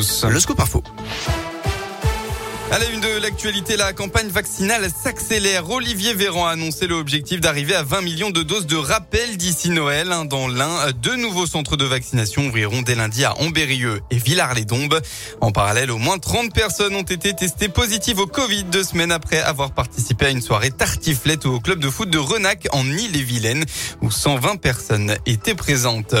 tous. Le scoop info. À la une de l'actualité, la campagne vaccinale s'accélère. Olivier Véran a annoncé l'objectif d'arriver à 20 millions de doses de rappel d'ici Noël. Dans l'un, deux nouveaux centres de vaccination ouvriront dès lundi à Ambérieux et Villars-les-Dombes. En parallèle, au moins 30 personnes ont été testées positives au Covid deux semaines après avoir participé à une soirée tartiflette au club de foot de Renac en Ille-et-Vilaine où 120 personnes étaient présentes.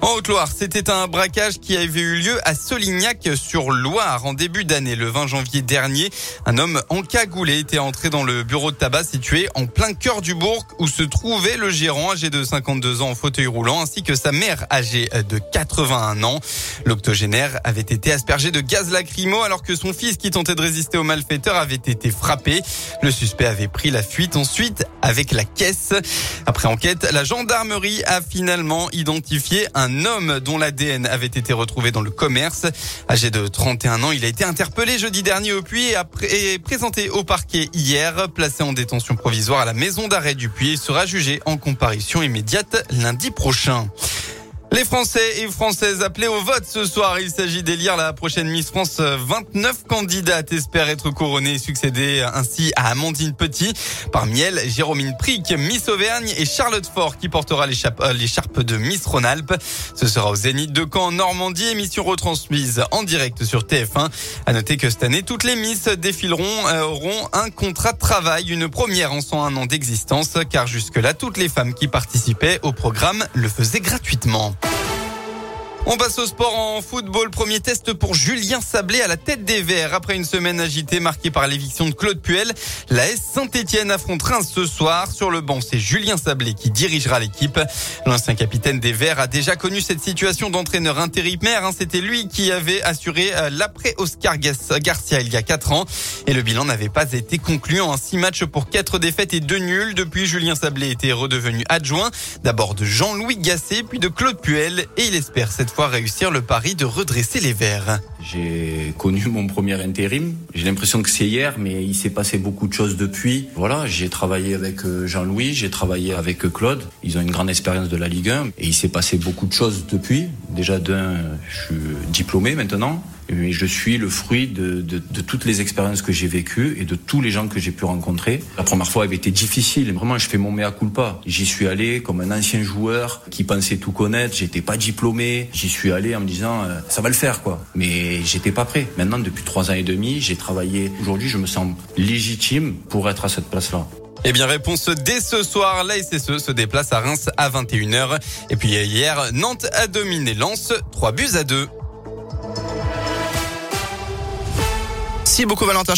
En Haute-Loire, c'était un braquage qui avait eu lieu à Solignac sur Loire en début d'année. Le 20 janvier dernier, un homme encagoulé était entré dans le bureau de tabac situé en plein cœur du bourg où se trouvait le gérant âgé de 52 ans en fauteuil roulant ainsi que sa mère âgée de 81 ans. L'octogénaire avait été aspergé de gaz lacrymo alors que son fils qui tentait de résister aux malfaiteurs avait été frappé. Le suspect avait pris la fuite ensuite avec la caisse. Après enquête, la gendarmerie a finalement identifié un homme dont l'ADN avait été retrouvé dans le commerce. Âgé de 31 ans, il a été interpellé jeudi dernier au Puy et présenté au parquet hier. Placé en détention provisoire à la maison d'arrêt du Puy, il sera jugé en comparution immédiate lundi prochain. Les Français et Françaises appelés au vote ce soir. Il s'agit d'élire la prochaine Miss France. 29 candidates espèrent être couronnées et succéder ainsi à Amandine Petit. Parmi elles, Jérôme Prick, Miss Auvergne et Charlotte Fort qui portera euh, l'écharpe de Miss Rhône-Alpes. Ce sera au Zénith de Caen en Normandie, émission retransmise en direct sur TF1. À noter que cette année, toutes les Miss défileront, euh, auront un contrat de travail, une première en 101 ans d'existence, car jusque-là, toutes les femmes qui participaient au programme le faisaient gratuitement. On passe au sport en football. Premier test pour Julien Sablé à la tête des Verts. Après une semaine agitée marquée par l'éviction de Claude Puel, la S Saint-Etienne affronte Reims ce soir. Sur le banc, c'est Julien Sablé qui dirigera l'équipe. L'ancien capitaine des Verts a déjà connu cette situation d'entraîneur intérimaire. Hein. C'était lui qui avait assuré euh, l'après Oscar Garcia il y a quatre ans. Et le bilan n'avait pas été concluant. Six matchs pour quatre défaites et deux nuls. Depuis, Julien Sablé était redevenu adjoint. D'abord de Jean-Louis Gasset, puis de Claude Puel. Et il espère cette fois réussir le pari de redresser les Verts. J'ai connu mon premier intérim. J'ai l'impression que c'est hier, mais il s'est passé beaucoup de choses depuis. Voilà, j'ai travaillé avec euh, Jean-Louis, j'ai travaillé avec euh, Claude. Ils ont une grande expérience de la Ligue 1 et il s'est passé beaucoup de choses depuis. Déjà d'un, je suis diplômé maintenant mais je suis le fruit de, toutes les expériences que j'ai vécues et de tous les gens que j'ai pu rencontrer. La première fois avait été difficile, vraiment je fais mon mea culpa. J'y suis allé comme un ancien joueur qui pensait tout connaître, j'étais pas diplômé, j'y suis allé en me disant euh, ça va le faire quoi. Mais j'étais pas prêt. Maintenant depuis trois ans et demi, j'ai travaillé. Aujourd'hui, je me sens légitime pour être à cette place-là. Eh bien, réponse dès ce soir. La SSE se déplace à Reims à 21h. Et puis hier, Nantes a dominé Lens, 3 buts à 2. Merci beaucoup Valentin.